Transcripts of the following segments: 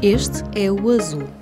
Este é o azul.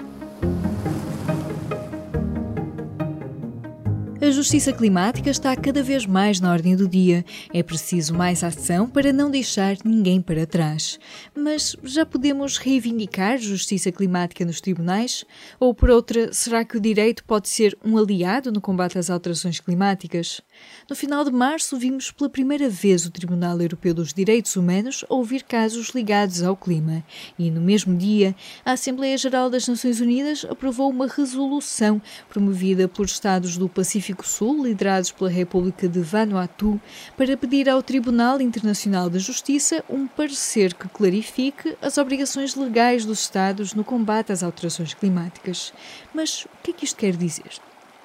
A justiça climática está cada vez mais na ordem do dia. É preciso mais ação para não deixar ninguém para trás. Mas já podemos reivindicar justiça climática nos tribunais? Ou, por outra, será que o direito pode ser um aliado no combate às alterações climáticas? No final de março, vimos pela primeira vez o Tribunal Europeu dos Direitos Humanos ouvir casos ligados ao clima. E no mesmo dia, a Assembleia Geral das Nações Unidas aprovou uma resolução promovida pelos Estados do Pacífico Pacífico Sul, liderados pela República de Vanuatu, para pedir ao Tribunal Internacional de Justiça um parecer que clarifique as obrigações legais dos Estados no combate às alterações climáticas. Mas o que é que isto quer dizer?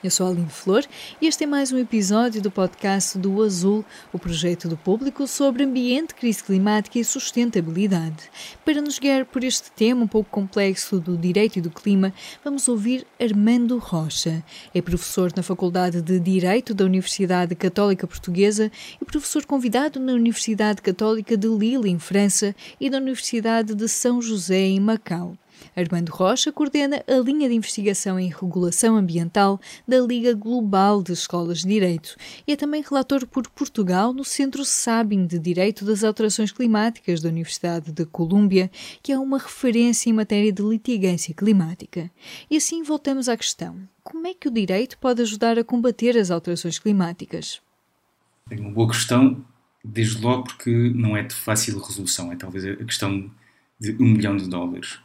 Eu sou Aline Flor e este é mais um episódio do podcast do Azul, o projeto do público sobre ambiente, crise climática e sustentabilidade. Para nos guiar por este tema um pouco complexo do direito e do clima, vamos ouvir Armando Rocha. É professor na Faculdade de Direito da Universidade Católica Portuguesa e professor convidado na Universidade Católica de Lille, em França, e da Universidade de São José, em Macau. Armando Rocha coordena a linha de investigação em regulação ambiental da Liga Global de Escolas de Direito e é também relator por Portugal no Centro Sabin de Direito das Alterações Climáticas da Universidade de Colômbia, que é uma referência em matéria de litigância climática. E assim voltamos à questão: como é que o direito pode ajudar a combater as alterações climáticas? É uma boa questão, desde logo porque não é de fácil resolução, é talvez a questão de um milhão de dólares.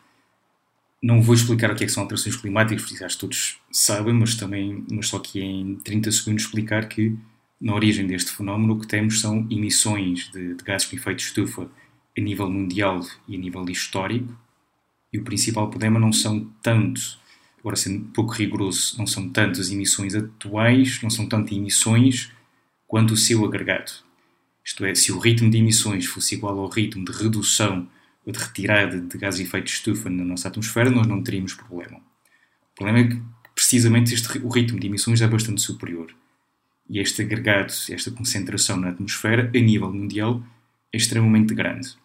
Não vou explicar o que, é que são alterações climáticas, porque acho que todos sabem, mas também, mas só que em 30 segundos explicar que na origem deste fenómeno o que temos são emissões de, de gases com efeito de estufa a nível mundial e a nível histórico, e o principal problema não são tanto, agora sendo pouco rigoroso, não são tanto as emissões atuais, não são tanto emissões quanto o seu agregado. Isto é, se o ritmo de emissões fosse igual ao ritmo de redução de retirada de gases de efeito de estufa na nossa atmosfera, nós não teríamos problema. O problema é que, precisamente, este, o ritmo de emissões é bastante superior. E este agregado, esta concentração na atmosfera, a nível mundial, é extremamente grande.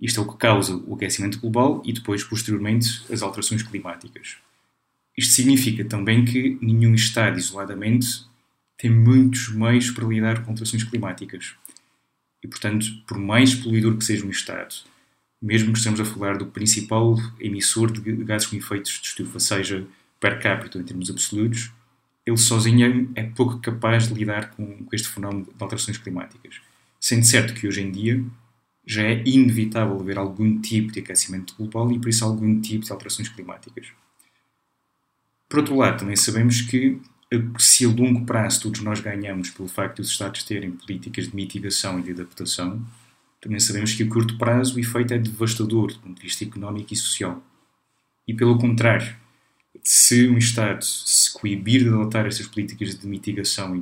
Isto é o que causa o aquecimento global e depois, posteriormente, as alterações climáticas. Isto significa também que nenhum Estado, isoladamente, tem muitos meios para lidar com alterações climáticas. E, portanto, por mais poluidor que seja um Estado, mesmo que estejamos a falar do principal emissor de gases com efeitos de estufa, seja per capita em termos absolutos, ele sozinho é pouco capaz de lidar com este fenómeno de alterações climáticas. Sendo certo que hoje em dia já é inevitável haver algum tipo de aquecimento global e por isso algum tipo de alterações climáticas. Por outro lado, também sabemos que se a longo prazo todos nós ganhamos pelo facto de os Estados terem políticas de mitigação e de adaptação, também sabemos que a curto prazo o efeito é devastador do ponto de vista económico e social. E pelo contrário, se um Estado se coibir de adotar essas políticas de mitigação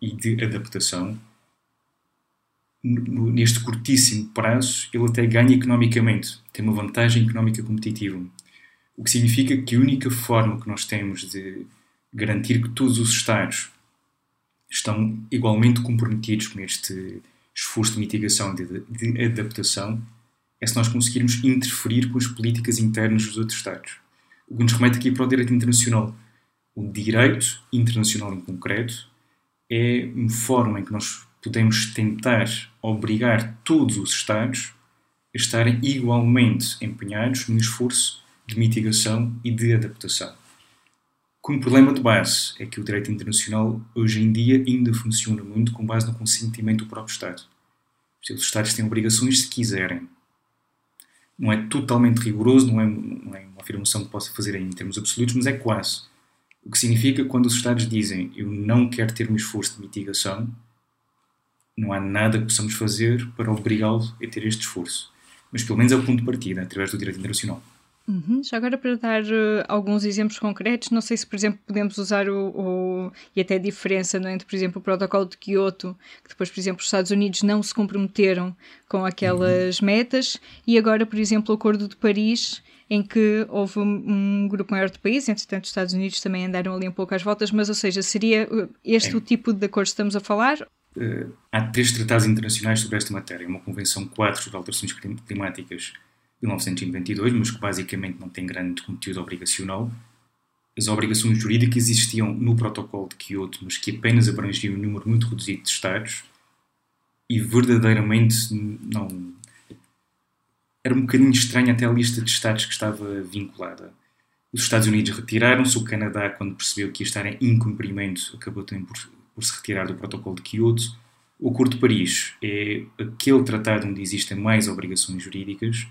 e de adaptação, neste curtíssimo prazo, ele até ganha economicamente, tem uma vantagem económica competitiva. O que significa que a única forma que nós temos de garantir que todos os Estados estão igualmente comprometidos com este esforço de mitigação e de, adaptação é se nós conseguirmos interferir com as políticas internas dos outros Estados. O que nos remete aqui para o direito internacional. O direito internacional em concreto é uma forma em que nós podemos tentar obrigar todos os Estados a estarem igualmente empenhados no esforço de mitigação e de adaptação. Com problema de base é que o direito internacional hoje em dia ainda funciona muito com base no consentimento do próprio Estado. Os Estados têm obrigações se quiserem. Não é totalmente rigoroso, não é, não é uma afirmação que possa fazer em termos absolutos, mas é quase. O que significa que quando os Estados dizem eu não quero ter um esforço de mitigação, não há nada que possamos fazer para obrigá-lo a ter este esforço. Mas pelo menos é o ponto de partida, através do direito internacional. Uhum. Já agora para dar uh, alguns exemplos concretos, não sei se, por exemplo, podemos usar o, o, e até a diferença é, entre, por exemplo, o protocolo de Kyoto, que depois, por exemplo, os Estados Unidos não se comprometeram com aquelas uhum. metas, e agora, por exemplo, o Acordo de Paris, em que houve um, grupo maior de países, entretanto os Estados Unidos também andaram ali um pouco às voltas, mas ou seja, seria uh, este é. o tipo de acordo que estamos a falar? Uh, há três tratados internacionais sobre esta matéria, uma Convenção 4 sobre alterações climáticas 1992, mas que basicamente não tem grande conteúdo obrigacional. As obrigações jurídicas existiam no protocolo de Kyoto, mas que apenas abrangiam um número muito reduzido de Estados e verdadeiramente não. Era um bocadinho estranho até a lista de Estados que estava vinculada. Os Estados Unidos retiraram-se, o Canadá, quando percebeu que ia estar em incumprimento, acabou também por, por se retirar do protocolo de Kyoto. O Acordo de Paris é aquele tratado onde existem mais obrigações jurídicas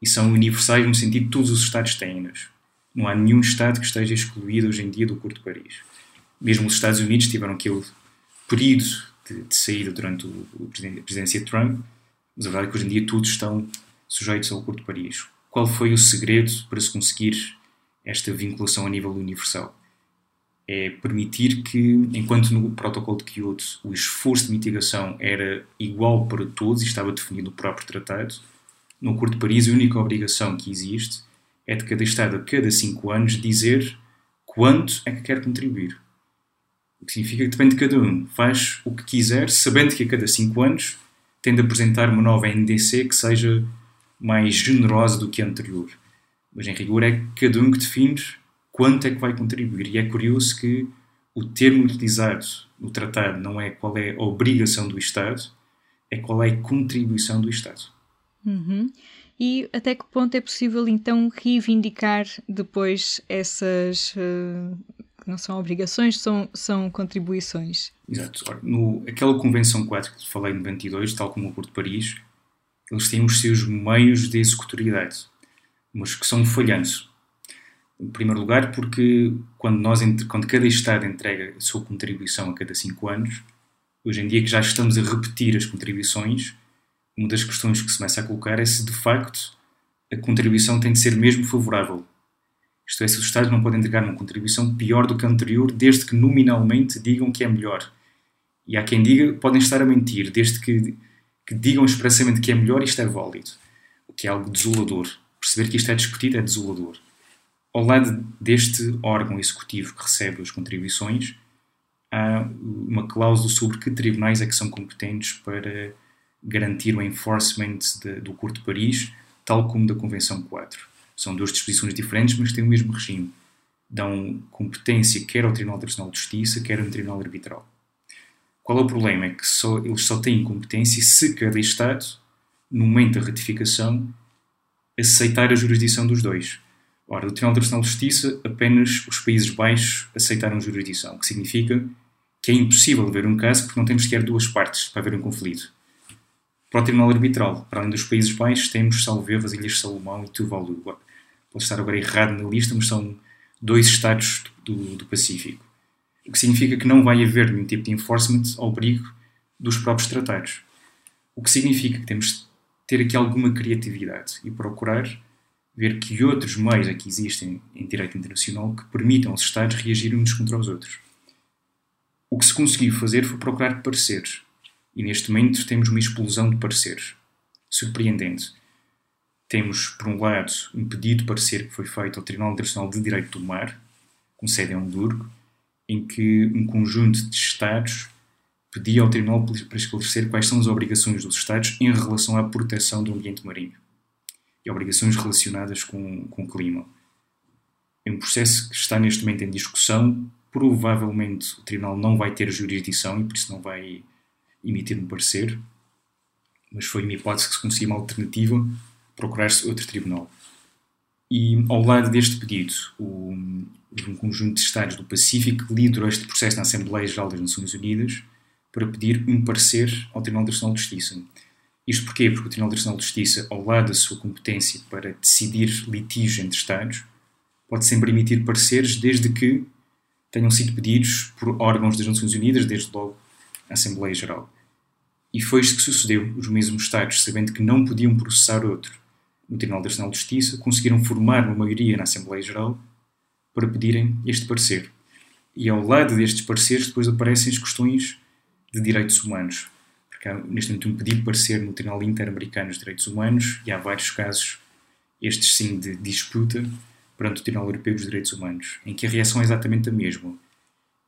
e são universais no sentido que todos os Estados têm-nas. Não há nenhum Estado que esteja excluído hoje em dia do Acordo de Paris. Mesmo os Estados Unidos tiveram aquele período de, de saída durante o, o, a presidência de Trump, mas a verdade é que hoje em dia todos estão sujeitos ao Acordo de Paris. Qual foi o segredo para se conseguir esta vinculação a nível universal? É permitir que, enquanto no protocolo de Kyoto o esforço de mitigação era igual para todos e estava definido no próprio tratado, no Acordo de Paris, a única obrigação que existe é de cada Estado, a cada cinco anos, dizer quanto é que quer contribuir. O que significa que depende de cada um. Faz o que quiser, sabendo que a cada cinco anos tem de apresentar uma nova NDC que seja mais generosa do que a anterior. Mas, em rigor, é cada um que define quanto é que vai contribuir. E é curioso que o termo utilizado no tratado não é qual é a obrigação do Estado, é qual é a contribuição do Estado. Uhum. E até que ponto é possível então reivindicar depois essas. Uh, não são obrigações, são, são contribuições? Exato. Ora, no, aquela Convenção 4 que falei em 92, tal como o Acordo de Paris, eles têm os seus meios de executoriedade, mas que são falhantes. Em primeiro lugar, porque quando, nós, quando cada Estado entrega a sua contribuição a cada 5 anos, hoje em dia que já estamos a repetir as contribuições, uma das questões que se começa a colocar é se de facto a contribuição tem de ser mesmo favorável. Isto é, se os Estados não podem entregar uma contribuição pior do que a anterior, desde que nominalmente digam que é melhor. E há quem diga podem estar a mentir, desde que, que digam expressamente que é melhor, isto é válido. O que é algo desolador. Perceber que isto é discutido é desolador. Ao lado deste órgão executivo que recebe as contribuições, há uma cláusula sobre que tribunais é que são competentes para garantir o enforcement de, do Acordo de Paris, tal como da Convenção 4. São duas disposições diferentes, mas têm o mesmo regime. Dão competência quer ao Tribunal Internacional de Justiça, quer ao Tribunal Arbitral. Qual é o problema? É que só, eles só têm competência se cada Estado, no momento da ratificação, aceitar a jurisdição dos dois. Ora, do Tribunal Internacional de Justiça, apenas os Países Baixos aceitaram jurisdição, o que significa que é impossível haver um caso porque não temos sequer duas partes para haver um conflito para o Tribunal Arbitral. Para além dos Países Baixos, temos, salvo as Ilhas Salomão e Tuvalu. Pode estar agora errado na lista, mas são dois estados do, do, Pacífico. O que significa que não vai haver nenhum tipo de enforcement ao abrigo dos próprios tratados. O que significa que temos de ter aqui alguma criatividade e procurar ver que outros meios aqui existem em direito internacional que permitam aos Estados reagirem uns contra os outros. O que se conseguiu fazer foi procurar pareceres e neste momento temos uma explosão de pareceres. Surpreendente. Temos, por um lado, um pedido de parecer que foi feito ao Tribunal Internacional de Direito do Mar, com sede em Hamburgo, em que um conjunto de Estados pedia ao Tribunal para esclarecer quais são as obrigações dos Estados em relação à proteção do ambiente marinho e obrigações relacionadas com, com o clima. É um processo que está neste momento em discussão. Provavelmente o Tribunal não vai ter jurisdição e por isso não vai emitir um parecer, mas foi uma hipótese que se conseguia uma alternativa procurar-se outro tribunal. E ao lado deste pedido, o, um conjunto de Estados do Pacífico liderou este processo na Assembleia Geral das Nações Unidas para pedir um parecer ao Tribunal Internacional de Justiça. Isto porquê? Porque o Tribunal Internacional de Justiça, ao lado da sua competência para decidir litígios entre Estados, pode sempre emitir pareceres desde que tenham sido pedidos por órgãos das Nações Unidas, desde logo a Assembleia Geral. E foi isto que sucedeu. Os mesmos Estados, sabendo que não podiam processar outro no Tribunal Nacional de Justiça, conseguiram formar uma maioria na Assembleia Geral para pedirem este parecer. E ao lado destes pareceres depois aparecem as questões de direitos humanos. Porque há neste momento um pedido de parecer no Tribunal Interamericano dos Direitos Humanos e há vários casos, estes sim de disputa, perante o Tribunal Europeu dos Direitos Humanos, em que a reação é exatamente a mesma.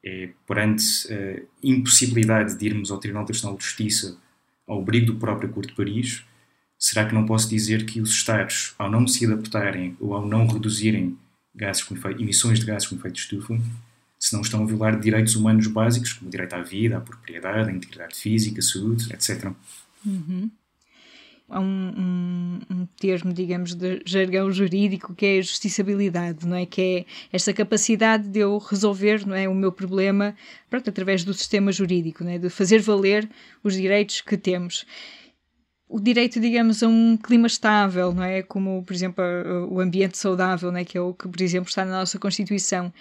É, perante a impossibilidade de irmos ao Tribunal Nacional de Justiça ao abrigo do próprio Acordo de Paris, será que não posso dizer que os Estados, ao não se adaptarem ou ao não reduzirem gases efeito, emissões de gases com efeito de estufa, se não estão a violar direitos humanos básicos, como o direito à vida, à propriedade, à integridade física, saúde, etc. Uhum há um, um, um, termo, digamos, de jargão jurídico que é a justiciabilidade, não é? Que é esta capacidade de eu resolver, não é, o meu problema, pronto, através do sistema jurídico, não é? De fazer valer os direitos que temos. O direito, digamos, a um clima estável, não é? Como, por exemplo, o ambiente saudável, não é? Que é o que, por exemplo, está na nossa Constituição.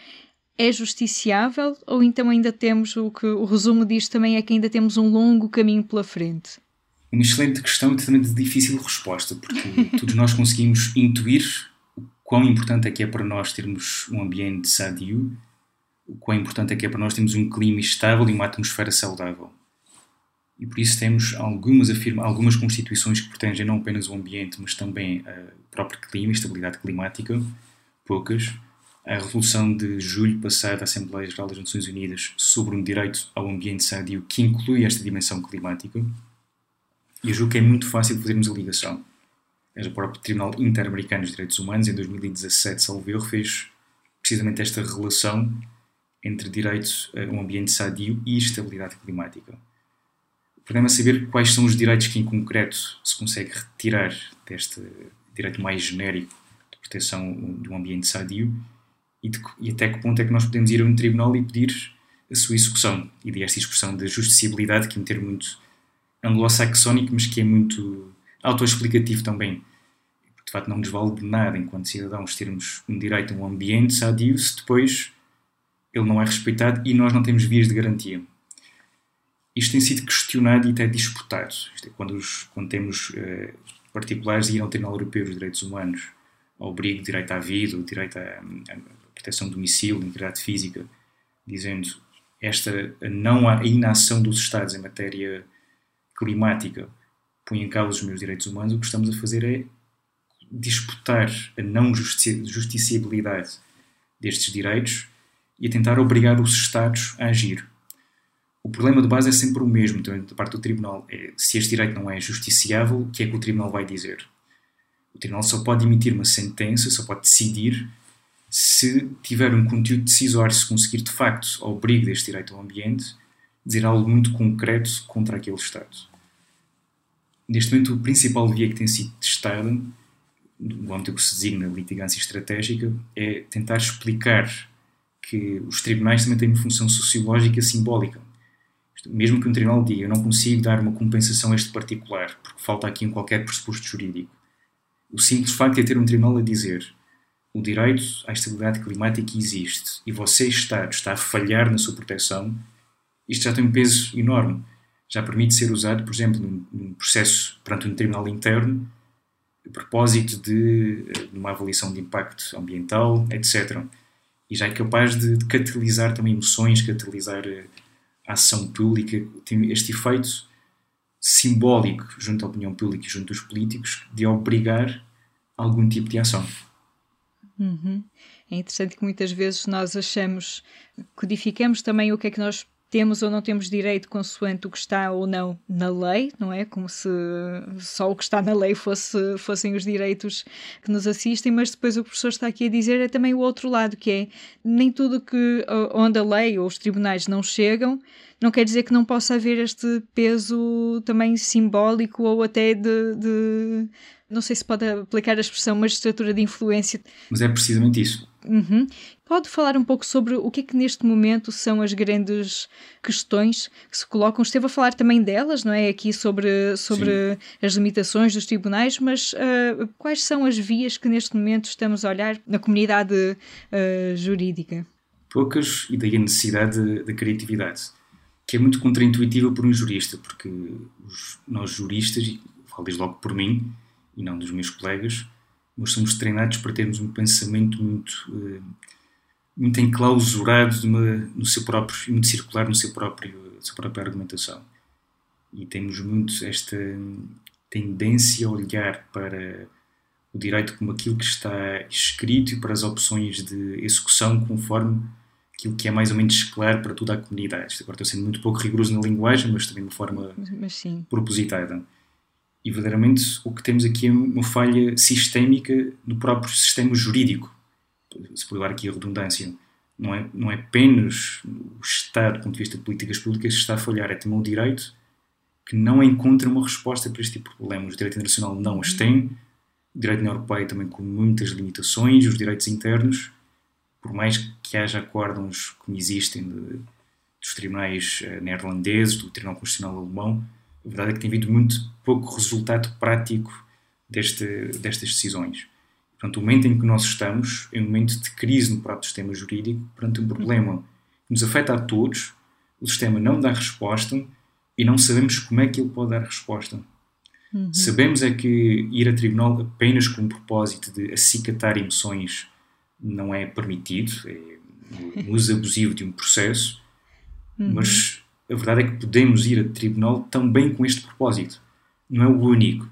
É justiciável ou então ainda temos o que o resumo disto também é que ainda temos um longo caminho pela frente? Uma excelente questão e também de difícil resposta, porque todos nós conseguimos intuir o quão importante é que é para nós termos um ambiente sadio, o quão importante é que é para nós termos um clima estável e uma atmosfera saudável. E por isso temos algumas, afirma, algumas constituições que protegem não apenas o ambiente, mas também o próprio clima e estabilidade climática, poucas. A resolução de julho passado da Assembleia Geral das Nações Unidas sobre um direito ao ambiente sadio que inclui esta dimensão climática e eu julgo que é muito fácil fazermos a ligação. O próprio Tribunal Interamericano dos Direitos Humanos, em 2017, salvo erro, fez precisamente esta relação entre direito a um ambiente sadio e estabilidade climática. O problema é saber quais são os direitos que, em concreto, se consegue retirar deste direito mais genérico de proteção de um ambiente sadio e, de, e até que ponto é que nós podemos ir a um tribunal e pedir a sua execução. E esta expressão de justiciabilidade, que é um termo muito anglo-saxónico, mas que é muito autoexplicativo também. De facto, não nos vale de nada, enquanto cidadãos, termos um direito a um ambiente sadio se depois ele não é respeitado e nós não temos vias de garantia. Isto tem sido questionado e até disputado. Isto é, quando, os, quando temos uh, particulares ir ao Tribunal Europeu dos Direitos Humanos, ao abrigo direito à vida, o direito à, à proteção do domicílio, integridade física, dizendo esta não a inação dos Estados em matéria climática põe em causa os meus direitos humanos, o que estamos a fazer é disputar a não justiciabilidade destes direitos e a tentar obrigar os Estados a agir. O problema de base é sempre o mesmo, então, da parte do Tribunal. É, se este direito não é justiciável, o que é que o Tribunal vai dizer? O Tribunal só pode emitir uma sentença, só pode decidir se tiver um conteúdo decisório, se conseguir de facto, ao abrigo deste direito ao ambiente, dizer algo muito concreto contra aquele Estado. Neste momento, o principal via que tem sido testada, no âmbito que se designa litigância estratégica, é tentar explicar que os tribunais também têm uma função sociológica simbólica. Mesmo que um tribunal diga eu não consigo dar uma compensação a este particular, porque falta aqui um qualquer pressuposto jurídico, o simples facto de ter um tribunal a dizer o direito à estabilidade climática existe e você, Estado, está a falhar na sua proteção, isto já tem um peso enorme. Já permite ser usado, por exemplo, num, num processo perante um tribunal interno, a propósito de, de, uma avaliação de impacto ambiental, etc. E já é capaz de, de catalisar também emoções, catalisar a ação pública, tem este efeito simbólico junto à opinião pública e junto aos políticos de obrigar algum tipo de ação. Uhum. É interessante que muitas vezes nós achamos, codificamos também o que é que nós temos ou não temos direito consoante o que está ou não na lei, não é? Como se só o que está na lei fosse, fossem os direitos que nos assistem, mas depois o professor está aqui a dizer é também o outro lado, que é nem tudo que onde a lei ou os tribunais não chegam, não quer dizer que não possa haver este peso também simbólico ou até de, de não sei se pode aplicar a expressão magistratura de influência. Mas é precisamente isso. Uhum. Pode falar um pouco sobre o que é que neste momento são as grandes questões que se colocam? Esteve a falar também delas, não é? Aqui sobre, sobre as limitações dos tribunais, mas uh, quais são as vias que neste momento estamos a olhar na comunidade uh, jurídica? poucas e daí a necessidade da criatividade, que é muito contraintuitiva por um jurista, porque os, nós juristas, e falo desde logo por mim e não dos meus colegas, nós somos treinados para termos um pensamento muito, uh, muito enclausurado no seu próprio, muito circular no seu próprio, sua própria argumentação. E temos muito esta tendência a olhar para o direito como aquilo que está escrito e para as opções de execução conforme aquilo que é mais ou menos claro para toda a comunidade. Agora estou sendo muito pouco rigoroso na linguagem, mas também de uma forma propositada. E verdadeiramente o que temos aqui é uma falha sistémica no próprio sistema jurídico, se por levar aqui a redundância. Não é, não é apenas o Estado, do ponto de vista de políticas públicas, que está a falhar, é também o direito que não encontra uma resposta para este tipo de problemas. O direito internacional não as tem, o direito na Europeia também com muitas limitações, os direitos internos, por mais que haja acórdãos como existem de, dos tribunais uh, neerlandeses, do Tribunal Constitucional Alemão, a verdade é que tem havido muito pouco resultado prático deste, destas decisões. Portanto, o momento em que nós estamos é um momento de crise no próprio sistema jurídico, perante um problema que nos afeta a todos, o sistema não dá resposta e não sabemos como é que ele pode dar resposta. Uhum. Sabemos é que ir a tribunal apenas com o propósito de acicatar emoções não é permitido, é um uso abusivo de um processo, uhum. mas a verdade é que podemos ir a tribunal também com este propósito. Não é o único,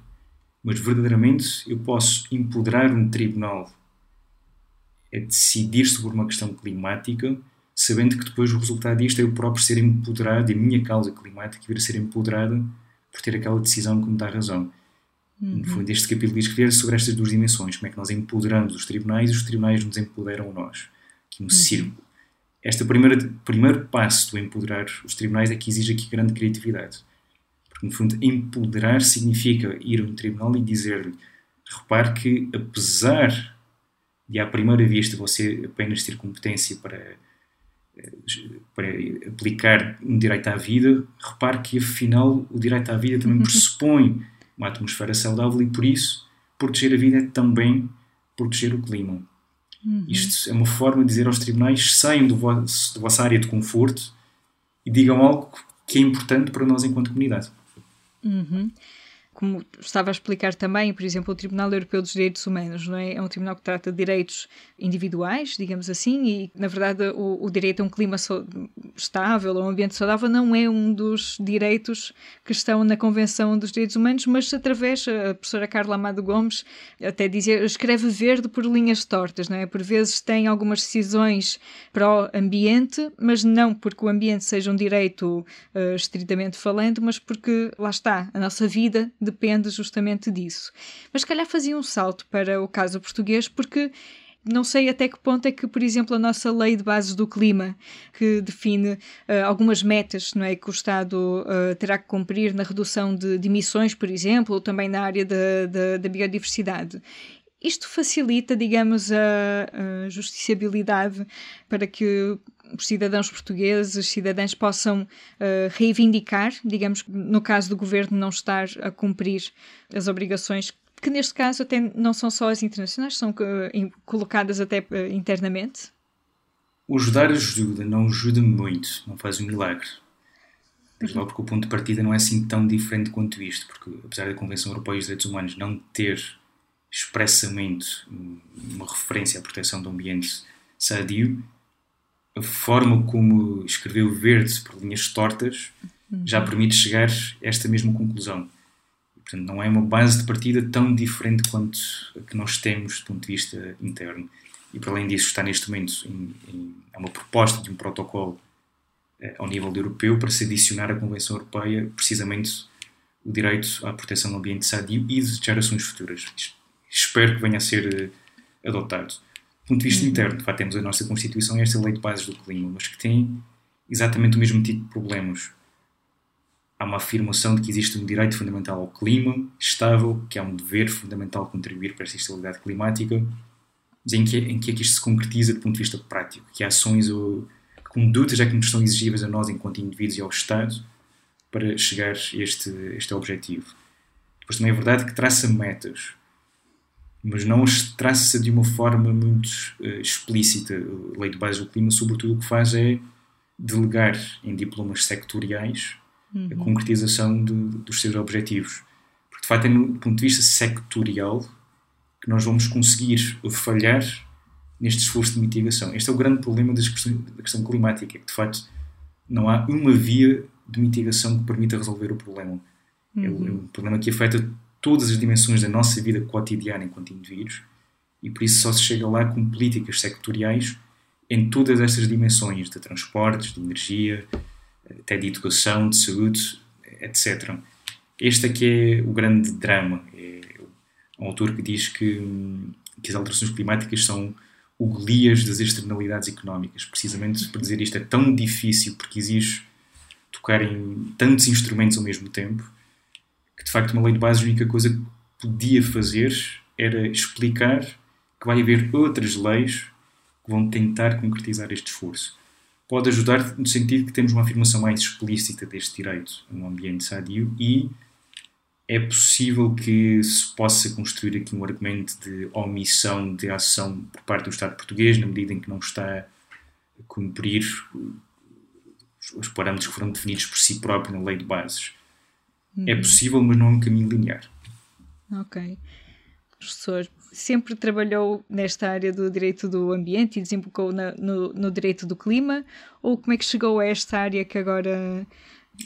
mas verdadeiramente eu posso empoderar um tribunal a decidir sobre uma questão climática sabendo que depois o resultado disto é eu próprio ser empoderado e a minha causa climática vir a ser empoderada por ter aquela decisão que me dá razão. Uhum. No fundo, este capítulo diz escrever sobre estas duas dimensões, como é que nós empoderamos os tribunais e os tribunais nos empoderam a nós. Aqui um uhum. círculo. Este primeira, primeiro passo do empoderar os tribunais é que exige aqui grande criatividade. Porque, no fundo, empoderar significa ir a um tribunal e dizer-lhe repare que, apesar de à primeira vista você apenas ter competência para para aplicar um direito à vida, repare que afinal o direito à vida também uhum. pressupõe uma atmosfera saudável e por isso proteger a vida é também proteger o clima. Uhum. Isto é uma forma de dizer aos tribunais: saiam do vosso, da vossa área de conforto e digam algo que é importante para nós enquanto comunidade. Uhum como estava a explicar também, por exemplo, o Tribunal Europeu dos Direitos Humanos, não é? É um tribunal que trata de direitos individuais, digamos assim, e na verdade o, o direito a um clima so estável, a um ambiente saudável, não é um dos direitos que estão na Convenção dos Direitos Humanos, mas através, a professora Carla Amado Gomes até dizia, escreve verde por linhas tortas, não é? Por vezes tem algumas decisões pró-ambiente, mas não porque o ambiente seja um direito uh, estritamente falando, mas porque lá está, a nossa vida depende justamente disso. Mas se calhar fazia um salto para o caso português, porque não sei até que ponto é que, por exemplo, a nossa lei de bases do clima, que define uh, algumas metas não é, que o Estado uh, terá que cumprir na redução de, de, emissões, por exemplo, ou também na área da, da, da biodiversidade. Isto facilita, digamos, a, a justiciabilidade para que os cidadãos portugueses, cidadãos possam uh, reivindicar, digamos, no caso do governo não estar a cumprir as obrigações que neste caso até não são só as internacionais, são uh, colocadas até uh, internamente? O ajudar ajuda, não ajuda muito, não faz um milagre. Desde logo porque o ponto de partida não é assim tão diferente quanto isto, porque apesar da Convenção Europeia dos Direitos Humanos não ter expressamente uma referência à proteção do ambiente sadio, a forma como escreveu verde por linhas tortas já uhum. permite chegar a esta mesma conclusão. Portanto, não é uma base de partida tão diferente quanto a que nós temos do ponto de vista interno. E, para além disso, está neste momento em, em, uma proposta de um protocolo eh, ao nível europeu para se adicionar à Convenção Europeia precisamente o direito à proteção do ambiente sadio e de gerações futuras. Espero que venha a ser eh, adotado. Do ponto de vista uhum. interno, de facto, temos a nossa Constituição e esta Lei de Bases do Clima, mas que tem exatamente o mesmo tipo de problemas. Há uma afirmação de que existe um direito fundamental ao clima estável, que há um dever fundamental contribuir para esta estabilidade climática, mas em que, em que é que isto se concretiza do ponto de vista prático? Que ações ou condutas é que nos são exigíveis a nós, enquanto indivíduos e ao Estado, para chegar a este, este objetivo? Depois também é verdade que traça metas mas não as traça de uma forma muito uh, explícita. A Lei de Bases do Clima, sobretudo, o que faz é delegar em diplomas sectoriais uhum. a concretização de, dos seus objetivos. Porque, de facto, é no ponto de vista sectorial que nós vamos conseguir falhar neste esforço de mitigação. Este é o grande problema questões, da questão climática, que, de facto, não há uma via de mitigação que permita resolver o problema. Uhum. É, é um problema que afeta todas as dimensões da nossa vida cotidiana enquanto indivíduos e por isso só se chega lá com políticas sectoriais em todas estas dimensões de transportes, de energia, até de educação, de saúde, etc. Este aqui é o grande drama. É um autor que diz que, que as alterações climáticas são o Golias das externalidades económicas. Precisamente para dizer isto é tão difícil porque exige tocar em tantos instrumentos ao mesmo tempo que de facto uma lei de base a única coisa que podia fazer era explicar que vai haver outras leis que vão tentar concretizar este esforço. Pode ajudar no sentido que temos uma afirmação mais explícita deste direito a um ambiente sadio e é possível que se possa construir aqui um argumento de omissão de ação por parte do Estado português, na medida em que não está a cumprir os parâmetros que foram definidos por si próprio na lei de bases. Uhum. É possível, mas não é um caminho linear. Ok. Professor, sempre trabalhou nesta área do direito do ambiente e desembocou na, no, no direito do clima? Ou como é que chegou a esta área que agora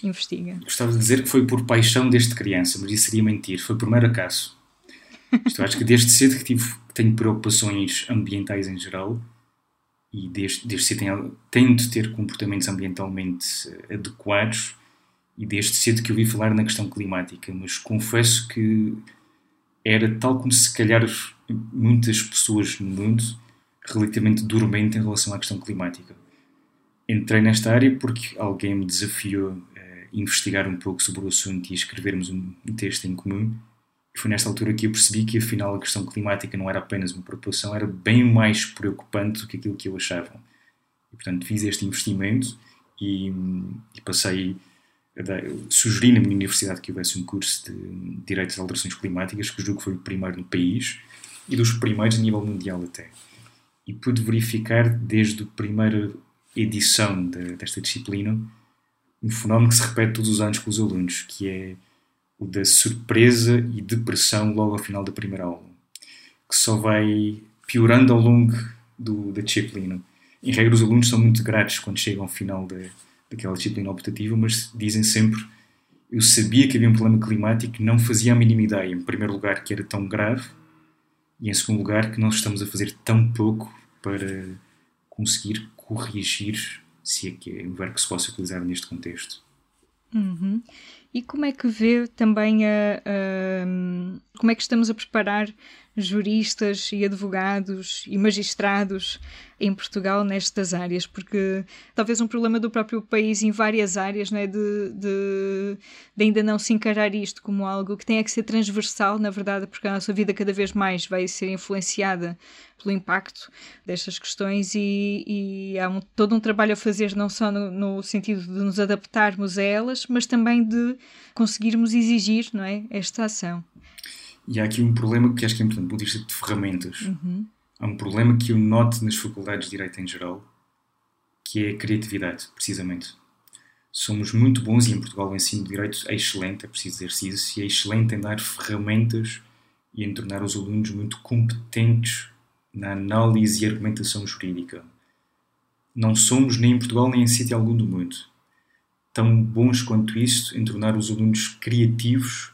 investiga? Gostava de dizer que foi por paixão desde criança, mas isso seria mentir. Foi por mero acaso. Isto, acho que desde cedo que tive, tenho preocupações ambientais em geral e desde, desde cedo tenho, tento ter comportamentos ambientalmente adequados e desde cedo que ouvi falar na questão climática, mas confesso que era tal como se calhar muitas pessoas no mundo relativamente dormente em relação à questão climática. Entrei nesta área porque alguém me desafiou a investigar um pouco sobre o assunto e escrevermos um, texto em comum. E foi nesta altura que eu percebi que afinal a questão climática não era apenas uma preocupação, era bem mais preocupante do que aquilo que eu achava. E portanto fiz este investimento e, e passei sugeri na minha universidade que houvesse um curso de Direitos de Alterações Climáticas, que julgo que foi o primeiro no país e dos primeiros a nível mundial até. E pude verificar desde a primeira edição de, desta disciplina um fenómeno que se repete todos os anos com os alunos, que é o da surpresa e depressão logo ao final da primeira aula, que só vai piorando ao longo do, da disciplina. Em regra, os alunos são muito gratos quando chegam ao final da daquela disciplina optativa, mas dizem sempre eu sabia que havia um problema climático não fazia a mínima ideia, em primeiro lugar, que era tão grave e, em segundo lugar, que nós estamos a fazer tão pouco para conseguir corrigir, se é que é um verbo que se possa utilizar neste contexto. Uhum. E como é que vê também a, a, como é que estamos a preparar juristas e advogados e magistrados em Portugal nestas áreas, porque talvez um problema do próprio país em várias áreas não é? de, de, de ainda não se encarar isto como algo que tenha que ser transversal, na verdade, porque a nossa vida cada vez mais vai ser influenciada pelo impacto destas questões e, e há um, todo um trabalho a fazer não só no, no, sentido de nos adaptarmos a elas, mas também de conseguirmos exigir não é, esta ação. E há aqui um problema que acho que é importante, do ponto de vista de ferramentas. Uhum. Há um problema que eu noto nas faculdades de Direito em geral, que é a criatividade, precisamente. Somos muito bons, e em Portugal o ensino de Direito é excelente, é preciso dizer isso, e é excelente em dar ferramentas e em tornar os alunos muito competentes na análise e argumentação jurídica. Não somos, nem em Portugal, nem em sítio algum do mundo, tão bons quanto isso em tornar os alunos criativos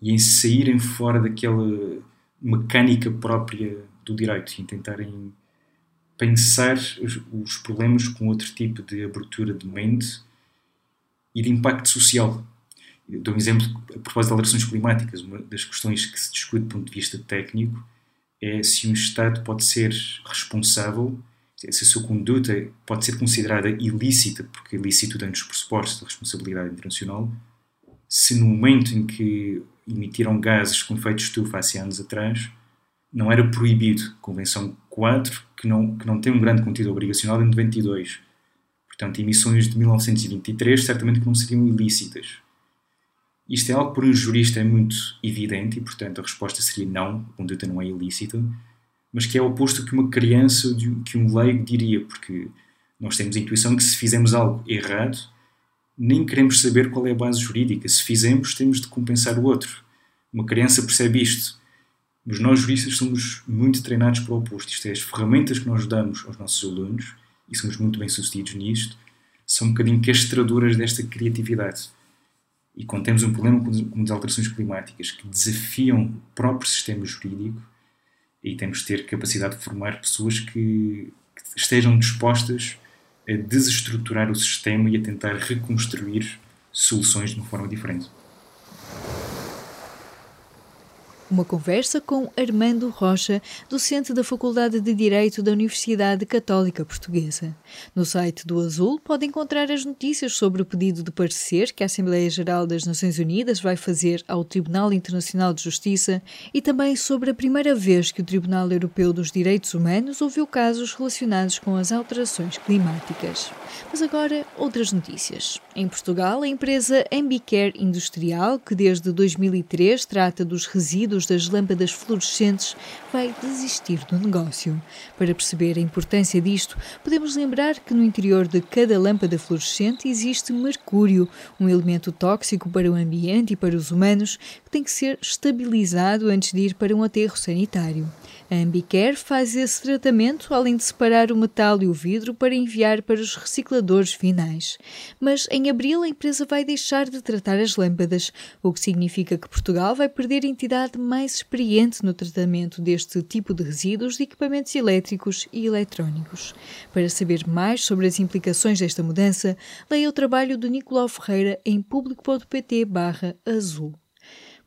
e em saírem fora daquela mecânica própria do direito e em tentarem pensar os, os, problemas com outro tipo de abertura de mente e de impacto social. Eu dou um exemplo a propósito de alterações climáticas. Uma das questões que se discute do ponto de vista técnico é se um Estado pode ser responsável, se a sua conduta pode ser considerada ilícita, porque ilícito dentro dos pressupostos da responsabilidade internacional, se no momento em que emitiram gases com efeito estufa há anos atrás, não era proibido. Convenção 4, que não, que não tem um grande conteúdo obrigacional, em 92. Portanto, emissões de 1923 certamente que não seriam ilícitas. Isto é algo que por um jurista é muito evidente e, portanto, a resposta seria não, a conduta não é ilícita, mas que é oposto que uma criança, que um leigo diria, porque nós temos a intuição que se fizemos algo errado, nem queremos saber qual é a base jurídica. Se fizemos, temos de compensar o outro. Uma criança percebe isto. Mas nós juristas somos muito treinados para o oposto. Isto é, as ferramentas que nós damos aos nossos alunos, e somos muito bem sucedidos nisto, são um bocadinho castradoras desta criatividade. E quando temos um problema como as alterações climáticas que desafiam o próprio sistema jurídico, aí temos de ter capacidade de formar pessoas que, que estejam dispostas a desestruturar o sistema e a tentar reconstruir soluções de uma forma diferente. Uma conversa com Armando Rocha, docente da Faculdade de Direito da Universidade Católica Portuguesa. No site do Azul pode encontrar as notícias sobre o pedido de parecer que a Assembleia Geral das Nações Unidas vai fazer ao Tribunal Internacional de Justiça e também sobre a primeira vez que o Tribunal Europeu dos Direitos Humanos ouviu casos relacionados com as alterações climáticas. Mas agora, outras notícias. Em Portugal, a empresa Ambicare Industrial, que desde 2003 trata dos resíduos das lâmpadas fluorescentes vai desistir do negócio. Para perceber a importância disto, podemos lembrar que no interior de cada lâmpada fluorescente existe mercúrio, um elemento tóxico para o ambiente e para os humanos que tem que ser estabilizado antes de ir para um aterro sanitário. A Ambicare faz esse tratamento, além de separar o metal e o vidro para enviar para os recicladores finais. Mas em abril a empresa vai deixar de tratar as lâmpadas, o que significa que Portugal vai perder a entidade mais experiente no tratamento deste tipo de resíduos de equipamentos elétricos e eletrónicos. Para saber mais sobre as implicações desta mudança, leia o trabalho de Nicolau Ferreira em público.pt/azul.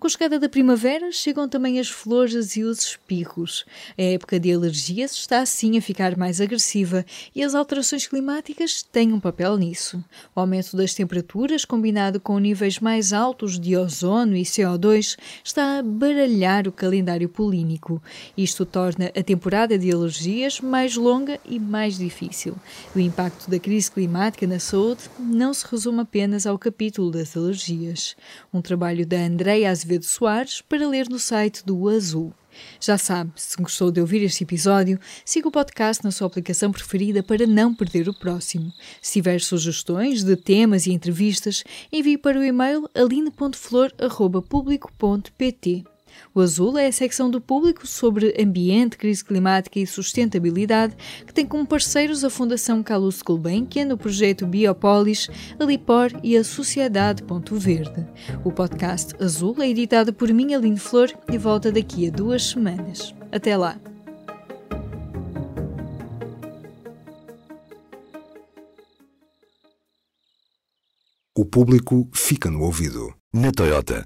Com a chegada da primavera, chegam também as flores e os espirros. A época de alergias está assim a ficar mais agressiva e as alterações climáticas têm um papel nisso. O aumento das temperaturas, combinado com níveis mais altos de ozono e CO2, está a baralhar o calendário polínico. Isto torna a temporada de alergias mais longa e mais difícil. O impacto da crise climática na saúde não se resume apenas ao capítulo das alergias. Um trabalho da Andréa Azevedo Azevedo Soares para ler no site do Azul. Já sabe, se gostou de ouvir este episódio, siga o podcast na sua aplicação preferida para não perder o próximo. Se tiver sugestões de temas e entrevistas, envie para o e-mail aline.flor.público.pt. O Azul é a secção do público sobre ambiente, crise climática e sustentabilidade que tem como parceiros a Fundação Carlos Gulbenkian, o projeto Biopolis, a Lipor e a Sociedade Ponto Verde. O podcast Azul é editado por mim, Aline Flor, e volta daqui a duas semanas. Até lá! O público fica no ouvido. Na Toyota.